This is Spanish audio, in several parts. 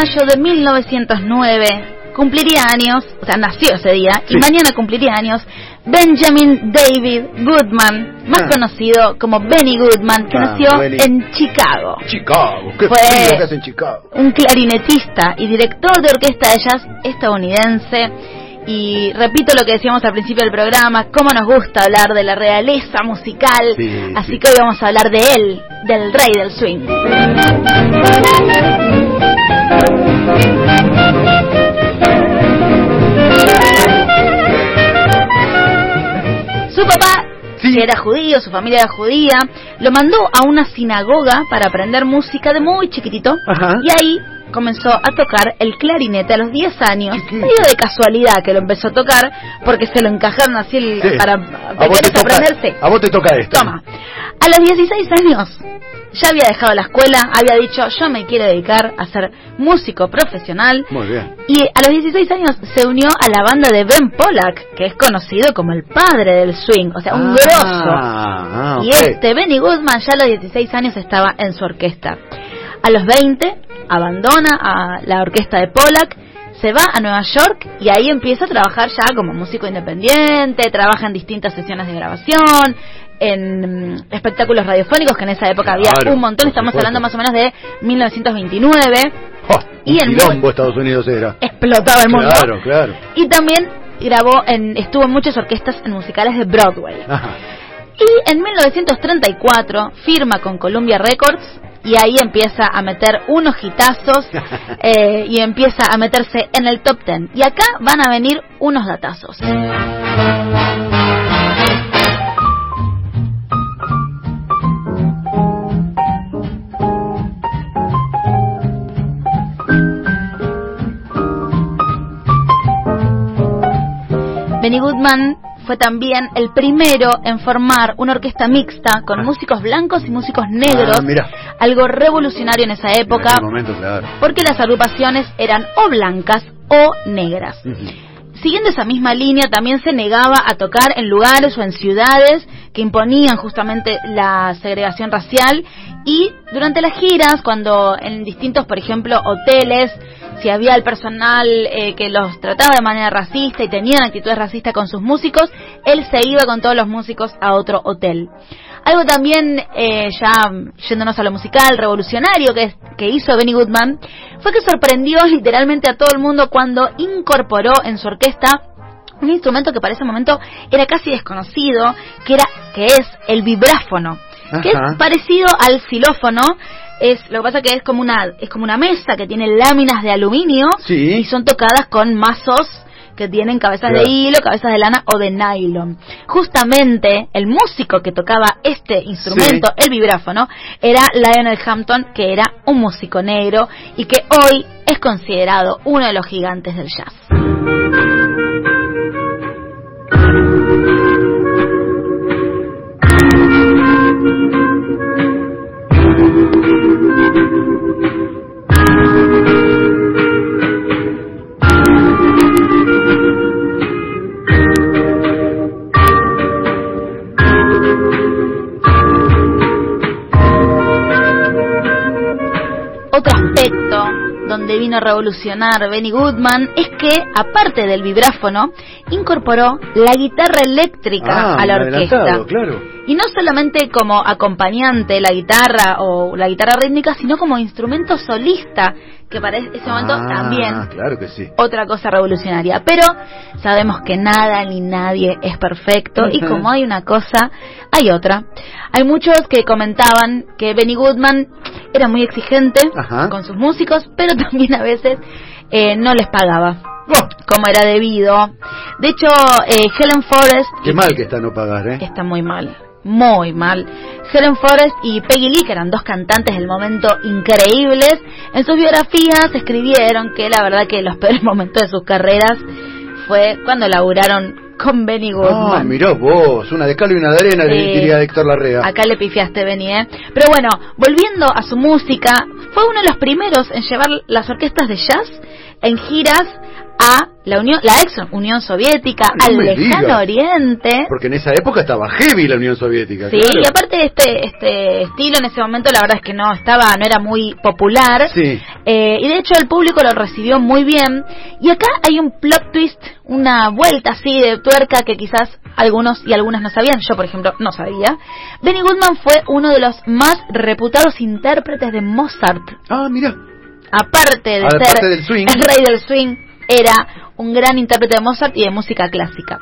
mayo de 1909 cumpliría años, o sea, nació ese día, y mañana cumpliría años Benjamin David Goodman, más ah. conocido como Benny Goodman, que ah, nació en Chicago. Chicago, qué frío que hace en Chicago. Un clarinetista y director de orquesta de jazz estadounidense. Y repito lo que decíamos al principio del programa, cómo nos gusta hablar de la realeza musical. así que hoy vamos a hablar de él, del rey del swing. Su papá, que era judío, su familia era judía, lo mandó a una sinagoga para aprender música de muy chiquitito. Y ahí comenzó a tocar el clarinete a los 10 años, medio de casualidad que lo empezó a tocar, porque se lo encajaron así para aprenderse. A vos te toca esto. Toma. A los 16 años ya había dejado la escuela, había dicho yo me quiero dedicar a ser músico profesional. Muy bien. Y a los 16 años se unió a la banda de Ben Pollack, que es conocido como el padre del swing, o sea, un ah, grosso. Ah, y este Benny Goodman ya a los 16 años estaba en su orquesta. A los 20 abandona a la orquesta de Pollack se va a Nueva York y ahí empieza a trabajar ya como músico independiente, trabaja en distintas sesiones de grabación, en mm, espectáculos radiofónicos, que en esa época había un montón, estamos hablando más o menos de 1929. y el mundo Estados Unidos era. Explotaba el mundo. Claro, claro. Y también grabó en, estuvo en muchas orquestas en musicales de Broadway. Y en 1934 firma con Columbia Records y ahí empieza a meter unos hitazos eh, y empieza a meterse en el top ten. Y acá van a venir unos datazos. Benny Goodman fue también el primero en formar una orquesta mixta con ah. músicos blancos y músicos negros, ah, algo revolucionario en esa época, porque las agrupaciones eran o blancas o negras. Siguiendo esa misma línea, también se negaba a tocar en lugares o en ciudades que imponían justamente la segregación racial y durante las giras, cuando en distintos, por ejemplo, hoteles si había el personal eh, que los trataba de manera racista y tenían actitudes racistas con sus músicos, él se iba con todos los músicos a otro hotel. Algo también, eh, ya yéndonos a lo musical, revolucionario que, que hizo Benny Goodman, fue que sorprendió literalmente a todo el mundo cuando incorporó en su orquesta un instrumento que para ese momento era casi desconocido, que era que es el vibráfono, que es parecido al xilófono, es lo que pasa que es como una es como una mesa que tiene láminas de aluminio y son tocadas con mazos que tienen cabezas de hilo, cabezas de lana o de nylon. Justamente el músico que tocaba este instrumento, el vibráfono, era Lionel Hampton, que era un músico negro y que hoy es considerado uno de los gigantes del jazz. Aspecto donde vino a revolucionar Benny Goodman es que, aparte del vibráfono, incorporó la guitarra eléctrica ah, a la orquesta. Claro. Y no solamente como acompañante la guitarra o la guitarra rítmica, sino como instrumento solista que para ese momento ah, también claro que sí. otra cosa revolucionaria. Pero sabemos que nada ni nadie es perfecto y como hay una cosa, hay otra. Hay muchos que comentaban que Benny Goodman era muy exigente con sus músicos, pero también a veces eh, no les pagaba. Oh. Como era debido. De hecho, eh, Helen Forrest. Qué mal que está no pagar, ¿eh? Está muy mal muy mal. Helen Forrest y Peggy Lee, que eran dos cantantes del momento increíbles, en sus biografías escribieron que la verdad que los peores momentos de sus carreras fue cuando laburaron con Benny Goodman. Ah, mirá vos, una de cal y una de arena, diría Héctor Larrea. Acá le pifiaste, Benny, ¿eh? Pero bueno, volviendo a su música, fue uno de los primeros en llevar las orquestas de jazz en giras a la Unión, la ex Unión Soviética, al lejano Oriente. Porque en esa época estaba heavy la Unión Soviética. Sí, y aparte este este estilo en ese momento la verdad es que no estaba, no era muy popular. Sí. Eh, y de hecho el público lo recibió muy bien. Y acá hay un plot twist, una vuelta así de tuerca que quizás algunos y algunas no sabían. Yo, por ejemplo, no sabía. Benny Goodman fue uno de los más reputados intérpretes de Mozart. Ah, mira. Aparte de ser del swing. el rey del swing, era un gran intérprete de Mozart y de música clásica.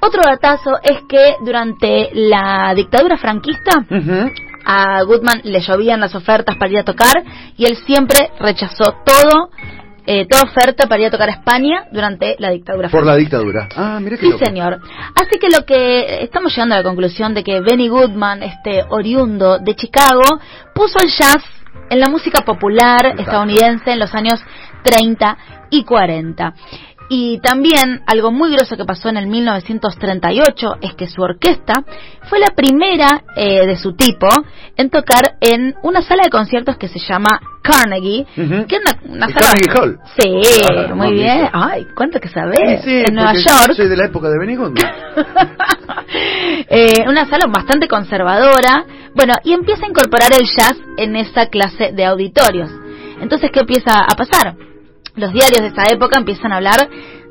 Otro datazo es que durante la dictadura franquista a Goodman le llovían las ofertas para ir a tocar y él siempre rechazó todo eh, toda oferta para ir a tocar a España durante la dictadura. Por la dictadura. Ah, mire Sí, señor. Así que lo que estamos llegando a la conclusión de que Benny Goodman, este oriundo de Chicago, puso el jazz en la música popular estadounidense en los años 30 y 40. Y también algo muy groso que pasó en el 1938 es que su orquesta fue la primera eh, de su tipo en tocar en una sala de conciertos que se llama Carnegie, que es una, sala... Carnegie Hall. Sí, muy bien. Ay, ¿cuánto que sabes? en Nueva York. Soy de la época de Benny eh, una sala bastante conservadora. Bueno, y empieza a incorporar el jazz en esa clase de auditorios. Entonces, ¿qué empieza a pasar? Los diarios de esa época empiezan a hablar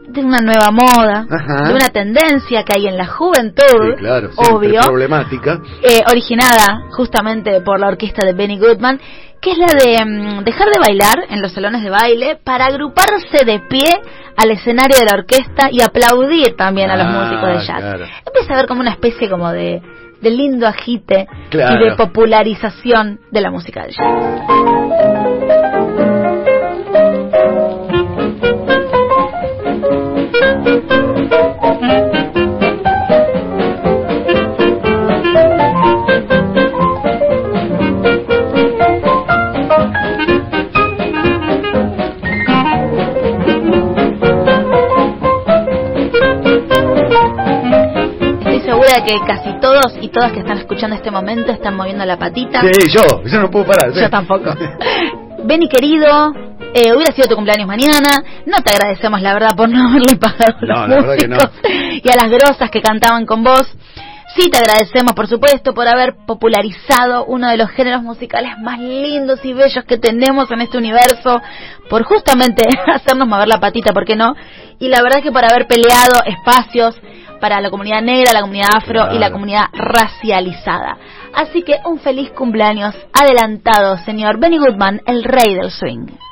de una nueva moda, de una tendencia que hay en la juventud, obvio, problemática, eh, originada justamente por la orquesta de Benny Goodman, que es la de mm, dejar de bailar en los salones de baile para agruparse de pie al escenario de la orquesta y aplaudir también a los ah, músicos de jazz. Empieza a ver como una especie como de, de lindo agite y de popularización de la música de jazz. Que casi todos y todas que están escuchando este momento están moviendo la patita. Sí, yo, yo no puedo parar. Yo tampoco. Benny querido, eh, hubiera sido tu cumpleaños mañana. No te agradecemos, la verdad, por no haberle pagado a los músicos y a las grosas que cantaban con vos. Sí, te agradecemos, por supuesto, por haber popularizado uno de los géneros musicales más lindos y bellos que tenemos en este universo, por justamente hacernos mover la patita, ¿por qué no? Y la verdad es que por haber peleado espacios para la comunidad negra, la comunidad afro y la comunidad racializada. Así que un feliz cumpleaños adelantado, señor Benny Goodman, el rey del swing.